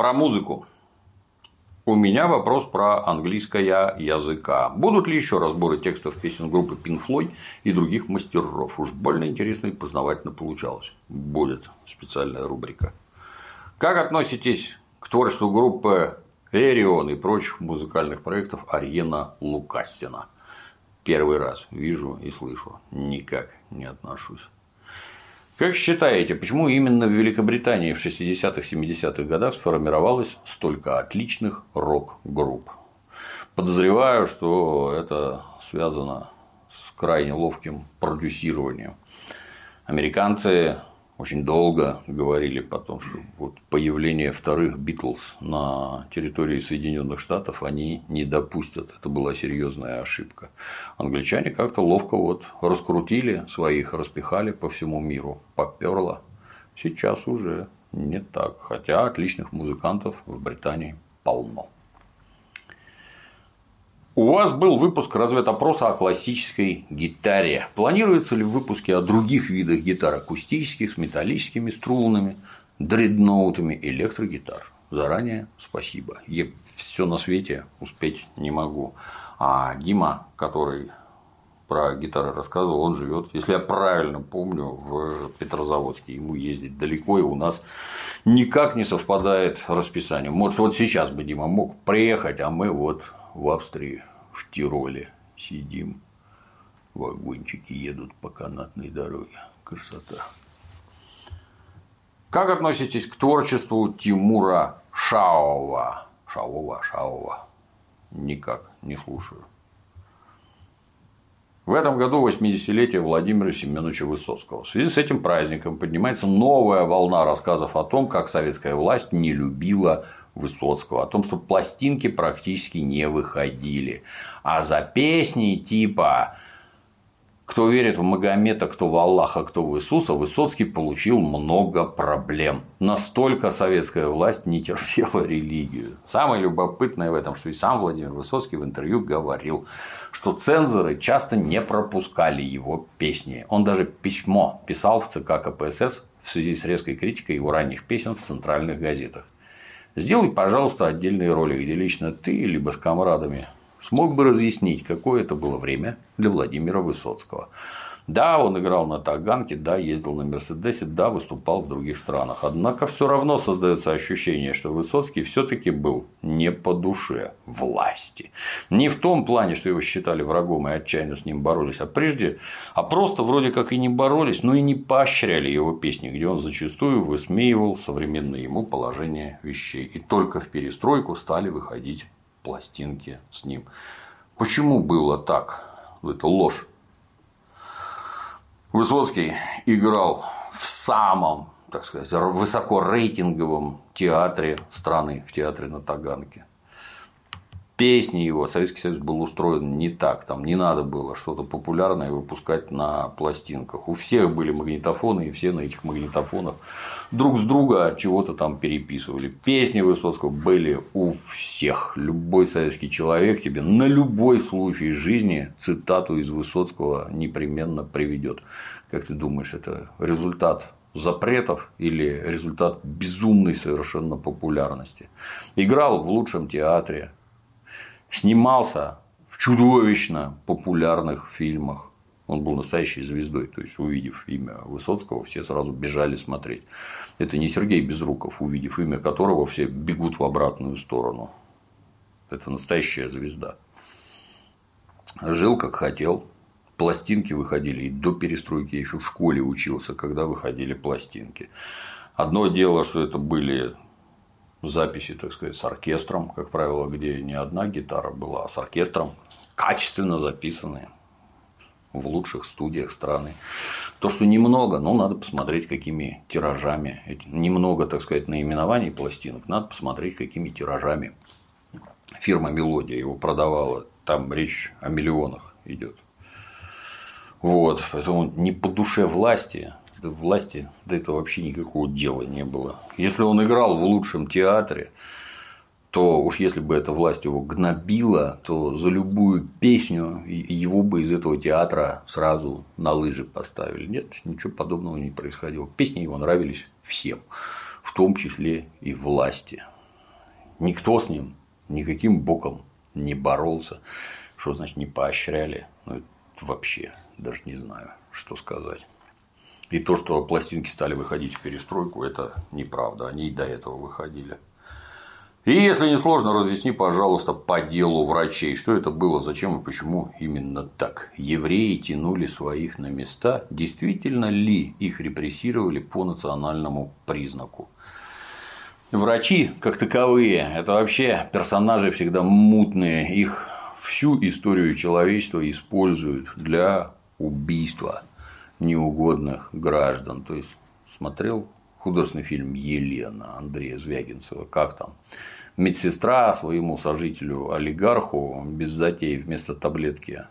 Про музыку. У меня вопрос про английское языка. Будут ли еще разборы текстов песен группы Pink и других мастеров? Уж больно интересно и познавательно получалось. Будет специальная рубрика. Как относитесь к творчеству группы Эрион и прочих музыкальных проектов Арьена Лукастина? Первый раз вижу и слышу. Никак не отношусь. Как считаете, почему именно в Великобритании в 60-70-х годах сформировалось столько отличных рок-групп? Подозреваю, что это связано с крайне ловким продюсированием. Американцы очень долго говорили потом, что вот появление вторых Битлз на территории Соединенных Штатов они не допустят. Это была серьезная ошибка. Англичане как-то ловко вот раскрутили своих, распихали по всему миру, поперло. Сейчас уже не так, хотя отличных музыкантов в Британии полно. У вас был выпуск разведопроса о классической гитаре. Планируется ли в выпуске о других видах гитар акустических, с металлическими струнами, дредноутами, электрогитар? Заранее спасибо. Я все на свете успеть не могу. А Дима, который про гитары рассказывал, он живет, если я правильно помню, в Петрозаводске. Ему ездить далеко, и у нас никак не совпадает расписание. Может, вот сейчас бы Дима мог приехать, а мы вот в Австрии, в Тироле сидим, вагончики едут по канатной дороге. Красота. Как относитесь к творчеству Тимура Шаова? Шаова, Шаова. Никак, не слушаю. В этом году 80-летие Владимира Семеновича Высоцкого. В связи с этим праздником поднимается новая волна рассказов о том, как советская власть не любила Высоцкого, о том, что пластинки практически не выходили. А за песни типа кто верит в Магомета, кто в Аллаха, кто в Иисуса, Высоцкий получил много проблем. Настолько советская власть не терпела религию. Самое любопытное в этом, что и сам Владимир Высоцкий в интервью говорил, что цензоры часто не пропускали его песни. Он даже письмо писал в ЦК КПСС в связи с резкой критикой его ранних песен в центральных газетах. Сделай, пожалуйста, отдельные роли, где лично ты, либо с комрадами смог бы разъяснить, какое это было время для Владимира Высоцкого. Да, он играл на Таганке, да, ездил на Мерседесе, да, выступал в других странах. Однако все равно создается ощущение, что Высоцкий все-таки был не по душе власти. Не в том плане, что его считали врагом и отчаянно с ним боролись, а прежде, а просто вроде как и не боролись, но и не поощряли его песни, где он зачастую высмеивал современное ему положение вещей. И только в перестройку стали выходить пластинки с ним. Почему было так? Это ложь. Высоцкий играл в самом, так сказать, высокорейтинговом театре страны, в театре на Таганке песни его Советский Союз был устроен не так, там не надо было что-то популярное выпускать на пластинках. У всех были магнитофоны, и все на этих магнитофонах друг с друга чего-то там переписывали. Песни Высоцкого были у всех. Любой советский человек тебе на любой случай жизни цитату из Высоцкого непременно приведет. Как ты думаешь, это результат запретов или результат безумной совершенно популярности. Играл в лучшем театре, снимался в чудовищно популярных фильмах. Он был настоящей звездой, то есть увидев имя Высоцкого, все сразу бежали смотреть. Это не Сергей Безруков, увидев имя которого все бегут в обратную сторону. Это настоящая звезда. Жил как хотел, пластинки выходили, и до перестройки я еще в школе учился, когда выходили пластинки. Одно дело, что это были записи, так сказать, с оркестром, как правило, где не одна гитара была, а с оркестром, качественно записанные в лучших студиях страны. То, что немного, но надо посмотреть, какими тиражами, немного, так сказать, наименований пластинок, надо посмотреть, какими тиражами фирма Мелодия его продавала. Там речь о миллионах идет. Вот, поэтому не по душе власти власти до этого вообще никакого дела не было. Если он играл в лучшем театре, то уж если бы эта власть его гнобила, то за любую песню его бы из этого театра сразу на лыжи поставили. Нет, ничего подобного не происходило. Песни его нравились всем, в том числе и власти. Никто с ним никаким боком не боролся. Что значит не поощряли? Ну, это вообще даже не знаю, что сказать. И то, что пластинки стали выходить в перестройку, это неправда. Они и до этого выходили. И если не сложно, разъясни, пожалуйста, по делу врачей, что это было, зачем и почему именно так. Евреи тянули своих на места, действительно ли их репрессировали по национальному признаку. Врачи, как таковые, это вообще персонажи всегда мутные, их всю историю человечества используют для убийства неугодных граждан. То есть смотрел художественный фильм Елена Андрея Звягинцева, как там медсестра своему сожителю олигарху без затей вместо таблетки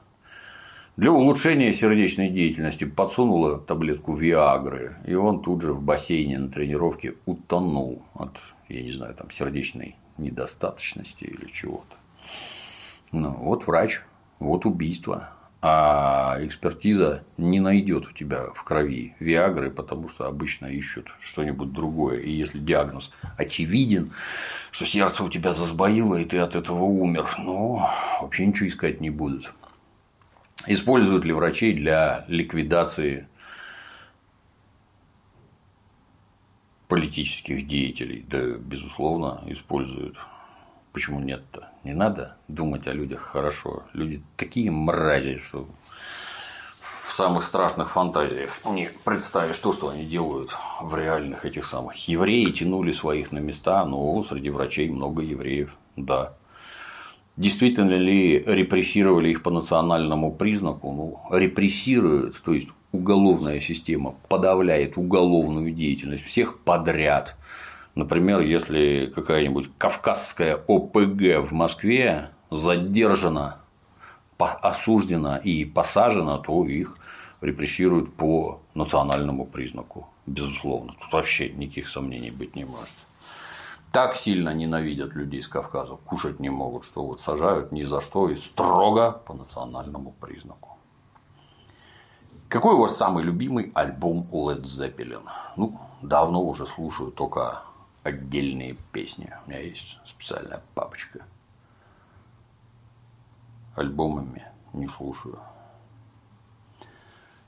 для улучшения сердечной деятельности подсунула таблетку Виагры, и он тут же в бассейне на тренировке утонул от, я не знаю, там сердечной недостаточности или чего-то. Ну, вот врач, вот убийство а экспертиза не найдет у тебя в крови Виагры, потому что обычно ищут что-нибудь другое. И если диагноз очевиден, что сердце у тебя засбоило, и ты от этого умер, ну, вообще ничего искать не будут. Используют ли врачей для ликвидации политических деятелей? Да, безусловно, используют. Почему нет-то? Не надо думать о людях хорошо. Люди такие мрази, что в самых страшных фантазиях не представишь то, что они делают в реальных этих самых. Евреи тянули своих на места, но среди врачей много евреев, да. Действительно ли репрессировали их по национальному признаку? Ну, репрессируют, то есть уголовная система подавляет уголовную деятельность всех подряд – Например, если какая-нибудь кавказская ОПГ в Москве задержана, осуждена и посажена, то их репрессируют по национальному признаку. Безусловно. Тут вообще никаких сомнений быть не может. Так сильно ненавидят людей с Кавказа, кушать не могут, что вот сажают ни за что и строго по национальному признаку. Какой у вас самый любимый альбом Led Zeppelin? Ну, давно уже слушаю только отдельные песни. У меня есть специальная папочка. Альбомами не слушаю.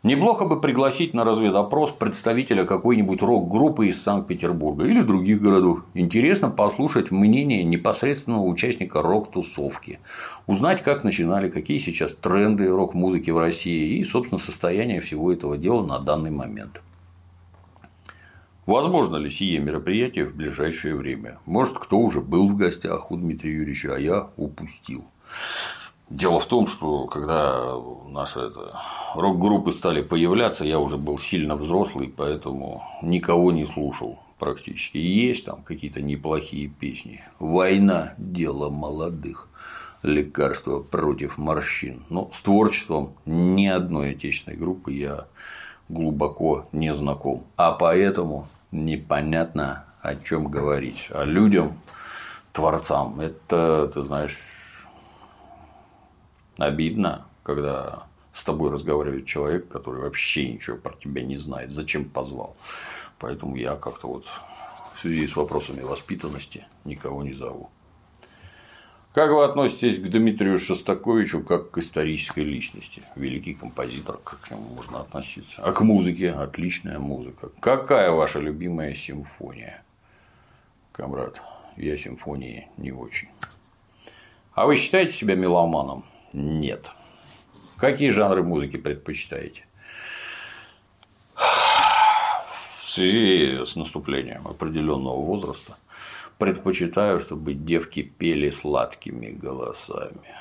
Неплохо бы пригласить на разведопрос представителя какой-нибудь рок-группы из Санкт-Петербурга или других городов. Интересно послушать мнение непосредственного участника рок-тусовки, узнать, как начинали, какие сейчас тренды рок-музыки в России и, собственно, состояние всего этого дела на данный момент. Возможно ли сие мероприятие в ближайшее время? Может, кто уже был в гостях у Дмитрия Юрьевича, а я упустил. Дело в том, что когда наши это, рок-группы стали появляться, я уже был сильно взрослый, поэтому никого не слушал практически. И есть там какие-то неплохие песни. Война – дело молодых. Лекарство против морщин. Но с творчеством ни одной отечественной группы я глубоко не знаком. А поэтому непонятно о чем говорить. А людям, творцам, это, ты знаешь, обидно, когда с тобой разговаривает человек, который вообще ничего про тебя не знает, зачем позвал. Поэтому я как-то вот в связи с вопросами воспитанности никого не зову. Как вы относитесь к Дмитрию Шостаковичу как к исторической личности? Великий композитор, как к нему можно относиться? А к музыке? Отличная музыка. Какая ваша любимая симфония? Камрад, я симфонии не очень. А вы считаете себя меломаном? Нет. Какие жанры музыки предпочитаете? В связи с наступлением определенного возраста предпочитаю, чтобы девки пели сладкими голосами.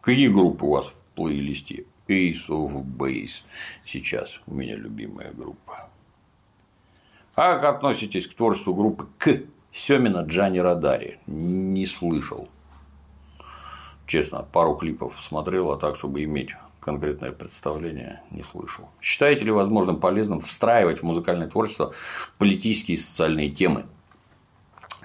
Какие группы у вас в плейлисте? Ace of Base сейчас у меня любимая группа. А как относитесь к творчеству группы К Семина Джани Радари? Не слышал. Честно, пару клипов смотрел, а так, чтобы иметь конкретное представление, не слышал. Считаете ли возможным полезным встраивать в музыкальное творчество политические и социальные темы?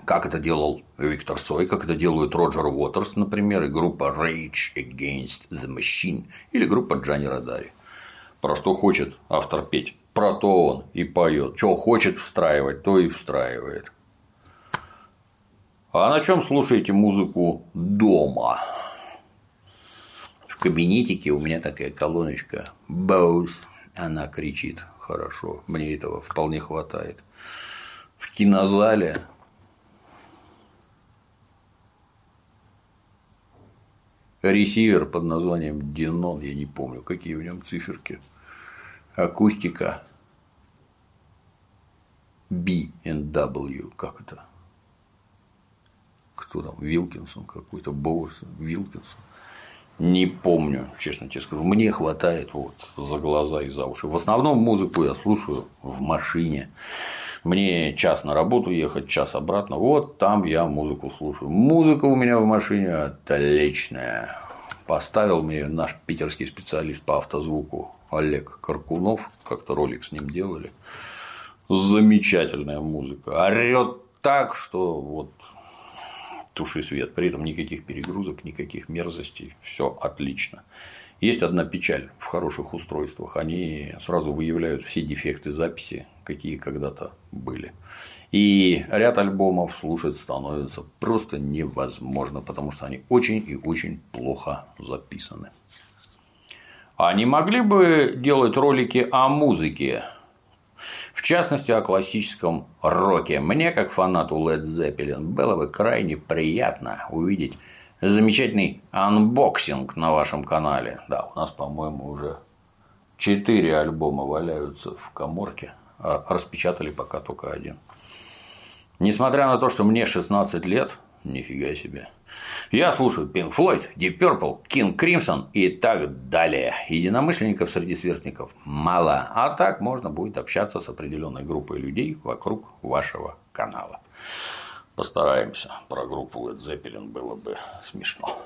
Как это делал Виктор Цой, как это делают Роджер Уотерс, например, и группа Rage Against the Machine или группа Джани Радари. Про что хочет автор петь, про то он и поет. Что хочет встраивать, то и встраивает. А на чем слушаете музыку дома? В кабинетике у меня такая колоночка Bose. Она кричит хорошо. Мне этого вполне хватает. В кинозале ресивер под названием Динон, я не помню, какие в нем циферки, акустика B and W, как это? Кто там? Вилкинсон какой-то, Боуэрсон, Вилкинсон. Не помню, честно тебе скажу. Мне хватает вот за глаза и за уши. В основном музыку я слушаю в машине. Мне час на работу ехать, час обратно. Вот там я музыку слушаю. Музыка у меня в машине отличная. Поставил мне наш питерский специалист по автозвуку Олег Каркунов. Как-то ролик с ним делали. Замечательная музыка. Орет так, что вот туши свет. При этом никаких перегрузок, никаких мерзостей. Все отлично. Есть одна печаль в хороших устройствах. Они сразу выявляют все дефекты записи, какие когда-то были. И ряд альбомов слушать становится просто невозможно, потому что они очень и очень плохо записаны. А не могли бы делать ролики о музыке? В частности, о классическом роке. Мне, как фанату Led Zeppelin, было бы крайне приятно увидеть замечательный анбоксинг на вашем канале. Да, у нас, по-моему, уже четыре альбома валяются в коморке, а распечатали пока только один. Несмотря на то, что мне 16 лет, нифига себе, я слушаю Pink Floyd, Deep Purple, King Crimson и так далее. Единомышленников среди сверстников мало, а так можно будет общаться с определенной группой людей вокруг вашего канала. Постараемся. Про группу Led Zeppelin было бы смешно.